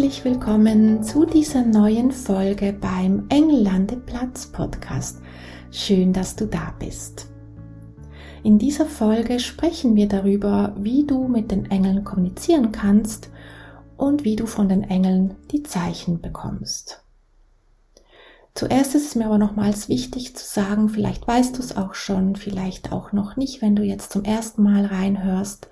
Herzlich willkommen zu dieser neuen Folge beim Engellandeplatz Podcast. Schön, dass du da bist. In dieser Folge sprechen wir darüber, wie du mit den Engeln kommunizieren kannst und wie du von den Engeln die Zeichen bekommst. Zuerst ist es mir aber nochmals wichtig zu sagen, vielleicht weißt du es auch schon, vielleicht auch noch nicht, wenn du jetzt zum ersten Mal reinhörst.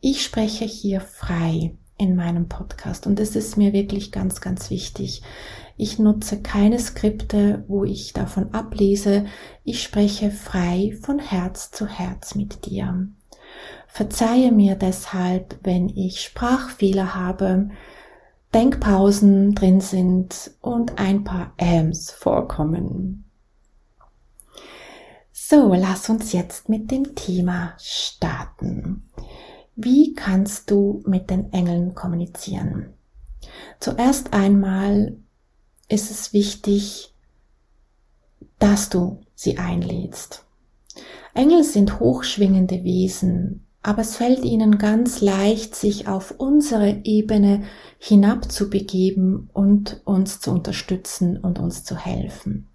Ich spreche hier frei in meinem Podcast und es ist mir wirklich ganz, ganz wichtig. Ich nutze keine Skripte, wo ich davon ablese. Ich spreche frei von Herz zu Herz mit dir. Verzeihe mir deshalb, wenn ich Sprachfehler habe, Denkpausen drin sind und ein paar Äms vorkommen. So, lass uns jetzt mit dem Thema starten. Wie kannst du mit den Engeln kommunizieren? Zuerst einmal ist es wichtig, dass du sie einlädst. Engel sind hochschwingende Wesen, aber es fällt ihnen ganz leicht, sich auf unsere Ebene hinabzubegeben und uns zu unterstützen und uns zu helfen.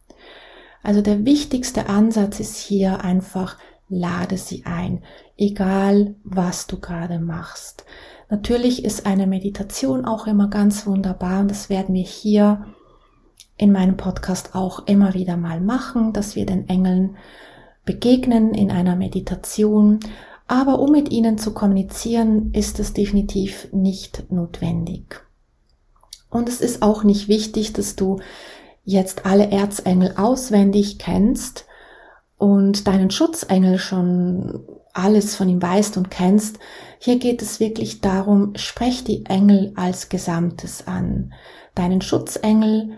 Also der wichtigste Ansatz ist hier einfach, lade sie ein, egal was du gerade machst. Natürlich ist eine Meditation auch immer ganz wunderbar und das werden wir hier in meinem Podcast auch immer wieder mal machen, dass wir den Engeln begegnen in einer Meditation. Aber um mit ihnen zu kommunizieren, ist es definitiv nicht notwendig. Und es ist auch nicht wichtig, dass du jetzt alle Erzengel auswendig kennst, und deinen Schutzengel schon alles von ihm weißt und kennst, hier geht es wirklich darum, sprech die Engel als Gesamtes an. Deinen Schutzengel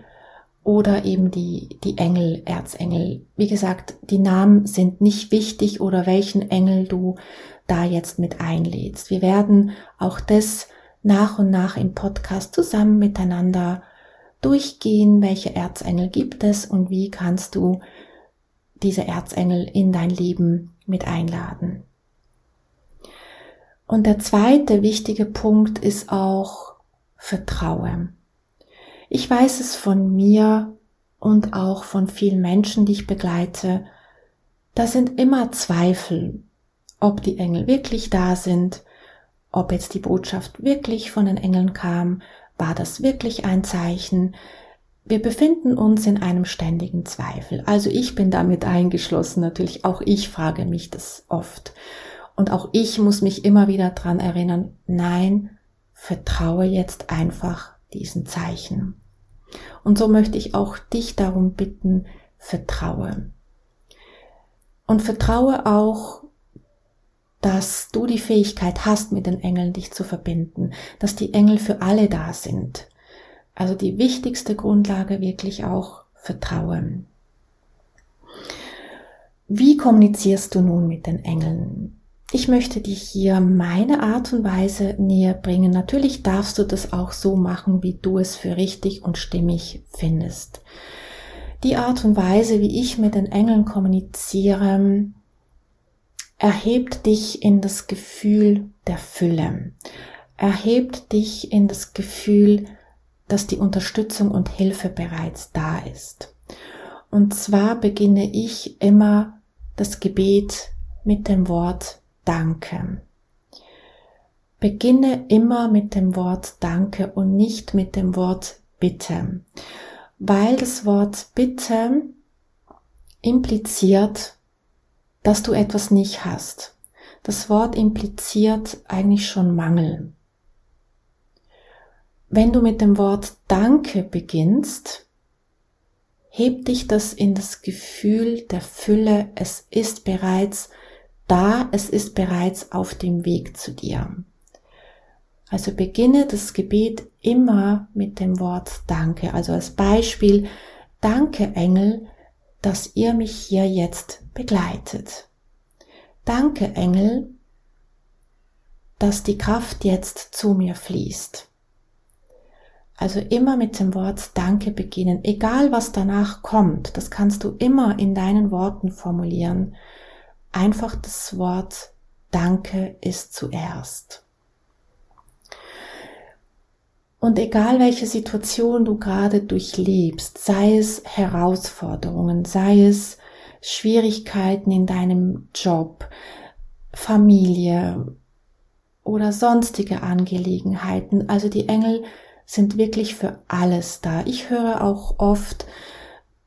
oder eben die, die Engel, Erzengel. Wie gesagt, die Namen sind nicht wichtig oder welchen Engel du da jetzt mit einlädst. Wir werden auch das nach und nach im Podcast zusammen miteinander durchgehen, welche Erzengel gibt es und wie kannst du diese Erzengel in dein Leben mit einladen. Und der zweite wichtige Punkt ist auch Vertraue. Ich weiß es von mir und auch von vielen Menschen, die ich begleite, da sind immer Zweifel, ob die Engel wirklich da sind, ob jetzt die Botschaft wirklich von den Engeln kam, war das wirklich ein Zeichen, wir befinden uns in einem ständigen Zweifel. Also ich bin damit eingeschlossen, natürlich auch ich frage mich das oft. Und auch ich muss mich immer wieder dran erinnern, nein, vertraue jetzt einfach diesen Zeichen. Und so möchte ich auch dich darum bitten, vertraue. Und vertraue auch, dass du die Fähigkeit hast, mit den Engeln dich zu verbinden, dass die Engel für alle da sind, also die wichtigste Grundlage wirklich auch Vertrauen. Wie kommunizierst du nun mit den Engeln? Ich möchte dich hier meine Art und Weise näher bringen. Natürlich darfst du das auch so machen, wie du es für richtig und stimmig findest. Die Art und Weise, wie ich mit den Engeln kommuniziere, erhebt dich in das Gefühl der Fülle, erhebt dich in das Gefühl dass die Unterstützung und Hilfe bereits da ist. Und zwar beginne ich immer das Gebet mit dem Wort Danke. Beginne immer mit dem Wort Danke und nicht mit dem Wort Bitte, weil das Wort Bitte impliziert, dass du etwas nicht hast. Das Wort impliziert eigentlich schon Mangel. Wenn du mit dem Wort Danke beginnst, hebt dich das in das Gefühl der Fülle, es ist bereits da, es ist bereits auf dem Weg zu dir. Also beginne das Gebet immer mit dem Wort Danke. Also als Beispiel, Danke Engel, dass ihr mich hier jetzt begleitet. Danke Engel, dass die Kraft jetzt zu mir fließt. Also immer mit dem Wort Danke beginnen, egal was danach kommt, das kannst du immer in deinen Worten formulieren. Einfach das Wort Danke ist zuerst. Und egal welche Situation du gerade durchlebst, sei es Herausforderungen, sei es Schwierigkeiten in deinem Job, Familie oder sonstige Angelegenheiten, also die Engel sind wirklich für alles da. Ich höre auch oft,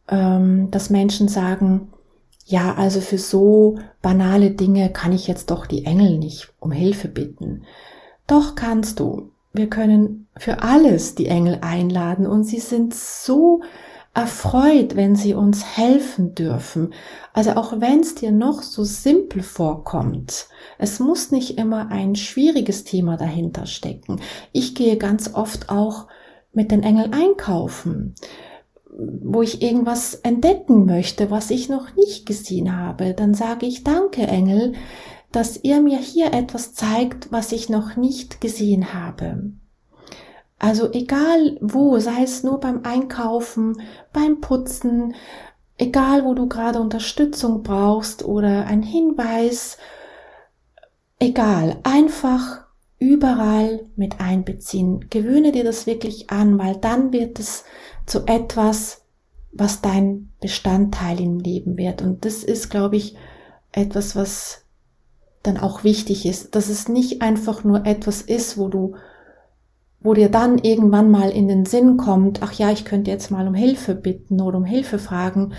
ähm, dass Menschen sagen, ja, also für so banale Dinge kann ich jetzt doch die Engel nicht um Hilfe bitten. Doch kannst du. Wir können für alles die Engel einladen und sie sind so erfreut, wenn sie uns helfen dürfen. Also auch wenn es dir noch so simpel vorkommt, es muss nicht immer ein schwieriges Thema dahinter stecken. Ich gehe ganz oft auch mit den Engeln einkaufen, wo ich irgendwas entdecken möchte, was ich noch nicht gesehen habe. Dann sage ich, danke Engel, dass ihr mir hier etwas zeigt, was ich noch nicht gesehen habe. Also egal wo, sei es nur beim Einkaufen, beim Putzen, egal wo du gerade Unterstützung brauchst oder ein Hinweis, egal, einfach überall mit einbeziehen. Gewöhne dir das wirklich an, weil dann wird es zu etwas, was dein Bestandteil im Leben wird. Und das ist, glaube ich, etwas, was dann auch wichtig ist, dass es nicht einfach nur etwas ist, wo du wo dir dann irgendwann mal in den Sinn kommt, ach ja, ich könnte jetzt mal um Hilfe bitten oder um Hilfe fragen,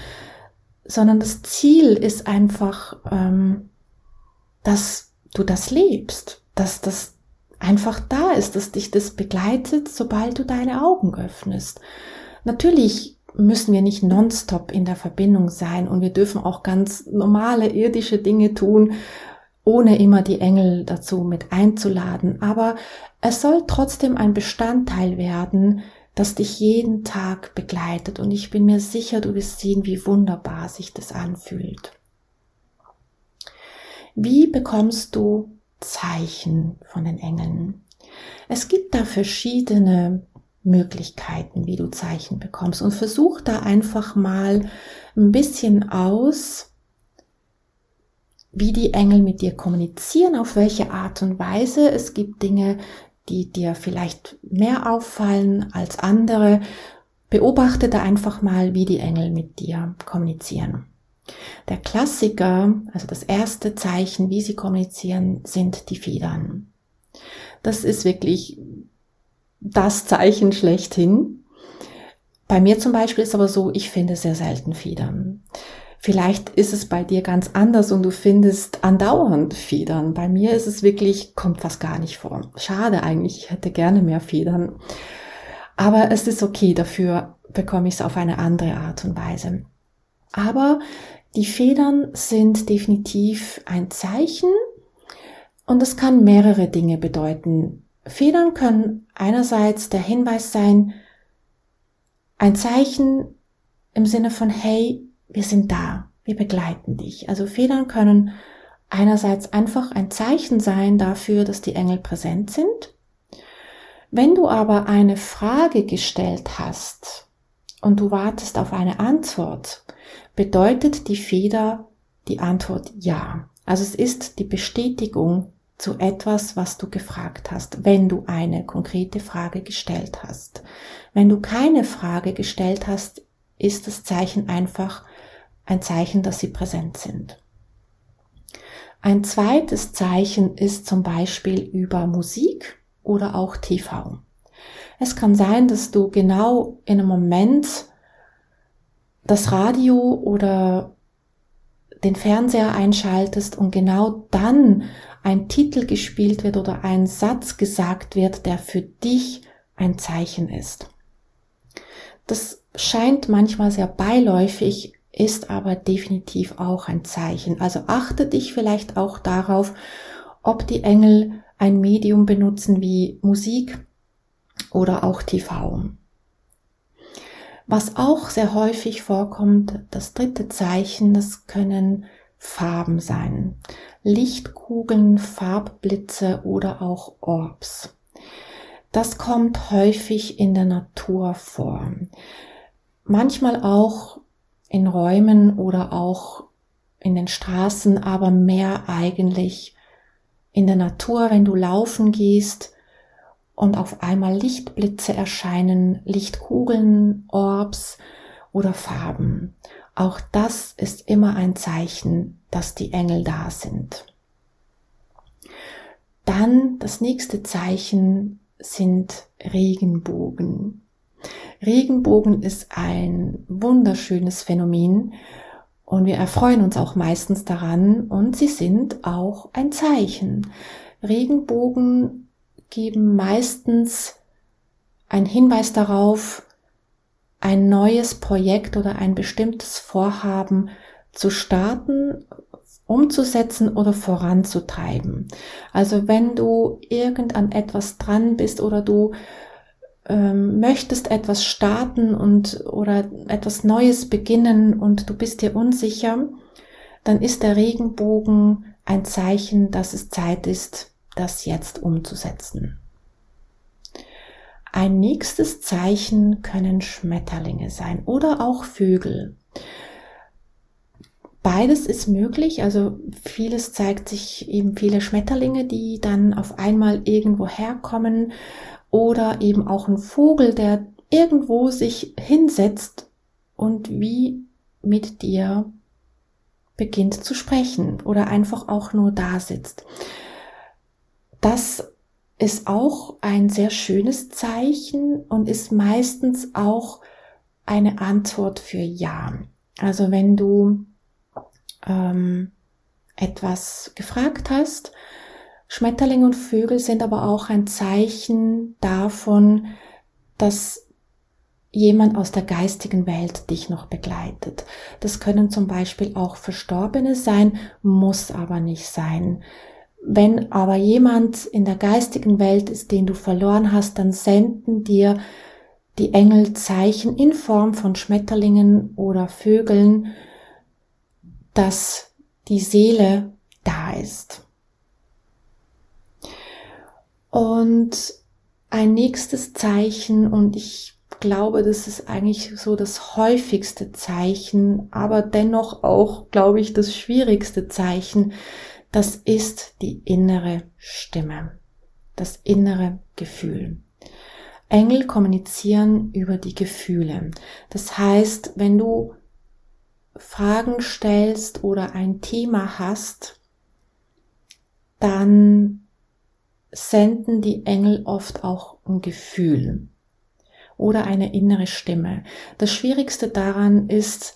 sondern das Ziel ist einfach, ähm, dass du das lebst, dass das einfach da ist, dass dich das begleitet, sobald du deine Augen öffnest. Natürlich müssen wir nicht nonstop in der Verbindung sein und wir dürfen auch ganz normale irdische Dinge tun ohne immer die Engel dazu mit einzuladen. Aber es soll trotzdem ein Bestandteil werden, das dich jeden Tag begleitet. Und ich bin mir sicher, du wirst sehen, wie wunderbar sich das anfühlt. Wie bekommst du Zeichen von den Engeln? Es gibt da verschiedene Möglichkeiten, wie du Zeichen bekommst. Und versuch da einfach mal ein bisschen aus, wie die Engel mit dir kommunizieren, auf welche Art und Weise. Es gibt Dinge, die dir vielleicht mehr auffallen als andere. Beobachte da einfach mal, wie die Engel mit dir kommunizieren. Der Klassiker, also das erste Zeichen, wie sie kommunizieren, sind die Federn. Das ist wirklich das Zeichen schlechthin. Bei mir zum Beispiel ist aber so, ich finde sehr selten Federn. Vielleicht ist es bei dir ganz anders und du findest andauernd Federn. Bei mir ist es wirklich, kommt fast gar nicht vor. Schade eigentlich, ich hätte gerne mehr Federn. Aber es ist okay, dafür bekomme ich es auf eine andere Art und Weise. Aber die Federn sind definitiv ein Zeichen und es kann mehrere Dinge bedeuten. Federn können einerseits der Hinweis sein, ein Zeichen im Sinne von, hey, wir sind da, wir begleiten dich. Also Federn können einerseits einfach ein Zeichen sein dafür, dass die Engel präsent sind. Wenn du aber eine Frage gestellt hast und du wartest auf eine Antwort, bedeutet die Feder die Antwort ja. Also es ist die Bestätigung zu etwas, was du gefragt hast, wenn du eine konkrete Frage gestellt hast. Wenn du keine Frage gestellt hast, ist das Zeichen einfach ein Zeichen, dass sie präsent sind. Ein zweites Zeichen ist zum Beispiel über Musik oder auch TV. Es kann sein, dass du genau in einem Moment das Radio oder den Fernseher einschaltest und genau dann ein Titel gespielt wird oder ein Satz gesagt wird, der für dich ein Zeichen ist. Das scheint manchmal sehr beiläufig, ist aber definitiv auch ein Zeichen. Also achte dich vielleicht auch darauf, ob die Engel ein Medium benutzen wie Musik oder auch TV. Was auch sehr häufig vorkommt, das dritte Zeichen, das können Farben sein. Lichtkugeln, Farbblitze oder auch Orbs. Das kommt häufig in der Natur vor. Manchmal auch in Räumen oder auch in den Straßen, aber mehr eigentlich in der Natur, wenn du laufen gehst und auf einmal Lichtblitze erscheinen, Lichtkugeln, Orbs oder Farben. Auch das ist immer ein Zeichen, dass die Engel da sind. Dann das nächste Zeichen sind Regenbogen. Regenbogen ist ein wunderschönes Phänomen und wir erfreuen uns auch meistens daran und sie sind auch ein Zeichen. Regenbogen geben meistens einen Hinweis darauf, ein neues Projekt oder ein bestimmtes Vorhaben zu starten, umzusetzen oder voranzutreiben. Also wenn du irgend an etwas dran bist oder du ähm, möchtest etwas starten und oder etwas Neues beginnen und du bist dir unsicher, dann ist der Regenbogen ein Zeichen, dass es Zeit ist, das jetzt umzusetzen. Ein nächstes Zeichen können Schmetterlinge sein oder auch Vögel. Beides ist möglich, also vieles zeigt sich eben viele Schmetterlinge, die dann auf einmal irgendwo herkommen oder eben auch ein Vogel, der irgendwo sich hinsetzt und wie mit dir beginnt zu sprechen oder einfach auch nur da sitzt. Das ist auch ein sehr schönes Zeichen und ist meistens auch eine Antwort für Ja. Also wenn du ähm, etwas gefragt hast, Schmetterlinge und Vögel sind aber auch ein Zeichen davon, dass jemand aus der geistigen Welt dich noch begleitet. Das können zum Beispiel auch Verstorbene sein, muss aber nicht sein. Wenn aber jemand in der geistigen Welt ist, den du verloren hast, dann senden dir die Engel Zeichen in Form von Schmetterlingen oder Vögeln, dass die Seele da ist. Und ein nächstes Zeichen, und ich glaube, das ist eigentlich so das häufigste Zeichen, aber dennoch auch, glaube ich, das schwierigste Zeichen, das ist die innere Stimme, das innere Gefühl. Engel kommunizieren über die Gefühle. Das heißt, wenn du Fragen stellst oder ein Thema hast, dann senden die Engel oft auch ein Gefühl oder eine innere Stimme. Das Schwierigste daran ist,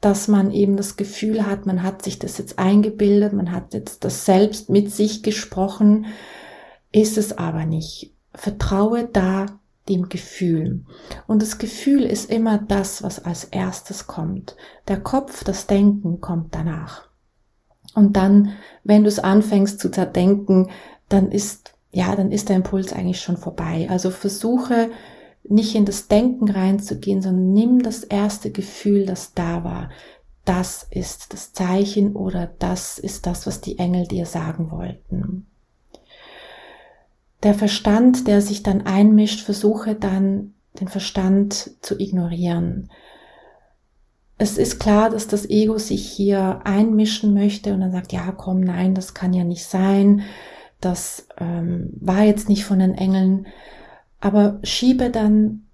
dass man eben das Gefühl hat, man hat sich das jetzt eingebildet, man hat jetzt das selbst mit sich gesprochen, ist es aber nicht. Vertraue da dem Gefühl. Und das Gefühl ist immer das, was als erstes kommt. Der Kopf, das Denken kommt danach. Und dann, wenn du es anfängst zu zerdenken, dann ist, ja, dann ist der Impuls eigentlich schon vorbei. Also versuche nicht in das Denken reinzugehen, sondern nimm das erste Gefühl, das da war. Das ist das Zeichen oder das ist das, was die Engel dir sagen wollten. Der Verstand, der sich dann einmischt, versuche dann den Verstand zu ignorieren. Es ist klar, dass das Ego sich hier einmischen möchte und dann sagt, ja, komm, nein, das kann ja nicht sein, das ähm, war jetzt nicht von den Engeln. Aber schiebe dann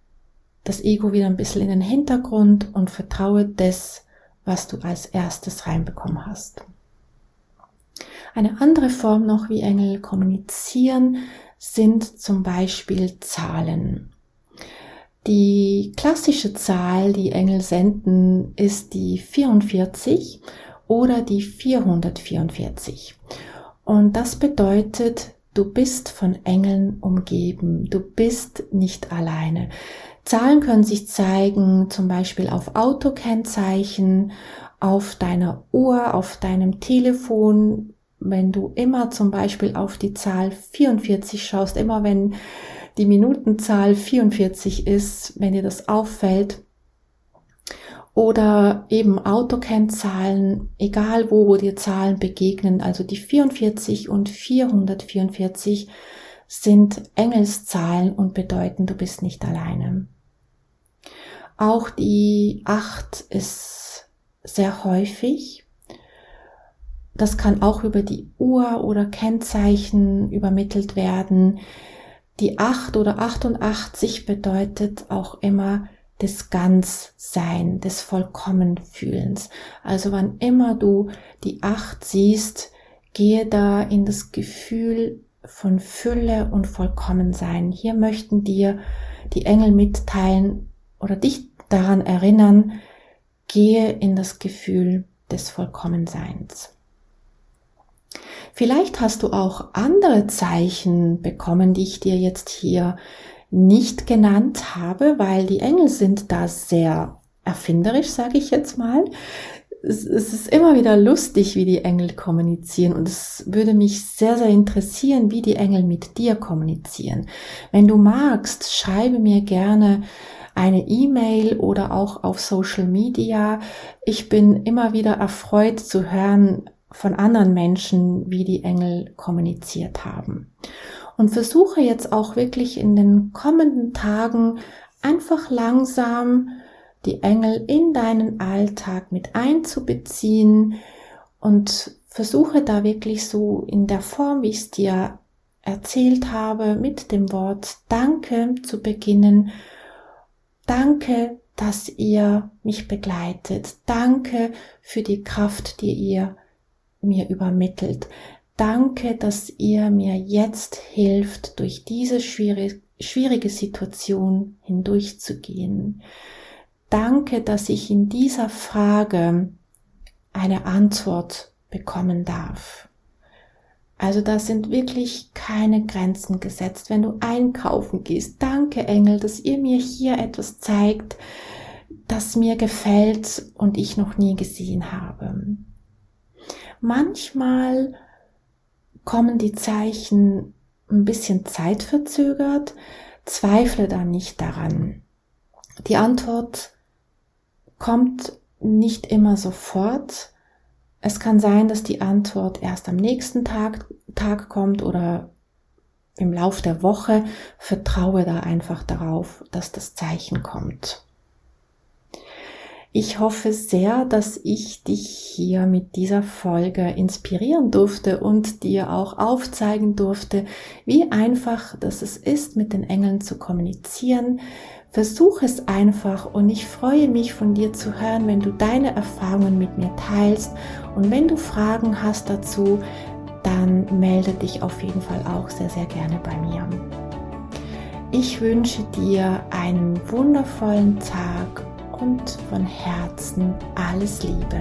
das Ego wieder ein bisschen in den Hintergrund und vertraue das, was du als erstes reinbekommen hast. Eine andere Form noch, wie Engel kommunizieren, sind zum Beispiel Zahlen. Die klassische Zahl, die Engel senden, ist die 44 oder die 444. Und das bedeutet Du bist von Engeln umgeben. Du bist nicht alleine. Zahlen können sich zeigen, zum Beispiel auf Autokennzeichen, auf deiner Uhr, auf deinem Telefon, wenn du immer zum Beispiel auf die Zahl 44 schaust, immer wenn die Minutenzahl 44 ist, wenn dir das auffällt, oder eben Autokennzahlen, egal wo, wo dir Zahlen begegnen, also die 44 und 444 sind Engelszahlen und bedeuten, du bist nicht alleine. Auch die 8 ist sehr häufig das kann auch über die Uhr oder Kennzeichen übermittelt werden. Die 8 oder 88 bedeutet auch immer des Ganzsein, des Vollkommenfühlens. Also wann immer du die 8 siehst, gehe da in das Gefühl von Fülle und Vollkommensein. Hier möchten dir die Engel mitteilen oder dich daran erinnern, gehe in das Gefühl des Vollkommenseins. Vielleicht hast du auch andere Zeichen bekommen, die ich dir jetzt hier nicht genannt habe, weil die Engel sind da sehr erfinderisch, sage ich jetzt mal. Es, es, ist immer wieder lustig, wie die Engel kommunizieren und es würde mich sehr, sehr interessieren, wie die Engel mit dir kommunizieren. Wenn du magst, schreibe mir gerne eine E-Mail oder auch auf Social Media. Ich bin immer wieder erfreut zu hören, von anderen Menschen, wie die Engel kommuniziert haben. Und versuche jetzt auch wirklich in den kommenden Tagen einfach langsam die Engel in deinen Alltag mit einzubeziehen und versuche da wirklich so in der Form, wie ich es dir erzählt habe, mit dem Wort Danke zu beginnen. Danke, dass ihr mich begleitet. Danke für die Kraft, die ihr mir übermittelt. Danke, dass ihr mir jetzt hilft, durch diese schwierige, Situation hindurchzugehen. Danke, dass ich in dieser Frage eine Antwort bekommen darf. Also da sind wirklich keine Grenzen gesetzt, wenn du einkaufen gehst. Danke, Engel, dass ihr mir hier etwas zeigt, das mir gefällt und ich noch nie gesehen habe. Manchmal kommen die Zeichen ein bisschen zeitverzögert, zweifle da nicht daran. Die Antwort kommt nicht immer sofort. Es kann sein, dass die Antwort erst am nächsten Tag, Tag kommt oder im Lauf der Woche. Vertraue da einfach darauf, dass das Zeichen kommt. Ich hoffe sehr, dass ich dich hier mit dieser Folge inspirieren durfte und dir auch aufzeigen durfte, wie einfach das es ist, mit den Engeln zu kommunizieren. Versuch es einfach und ich freue mich von dir zu hören, wenn du deine Erfahrungen mit mir teilst und wenn du Fragen hast dazu, dann melde dich auf jeden Fall auch sehr, sehr gerne bei mir. Ich wünsche dir einen wundervollen Tag und von Herzen alles Liebe.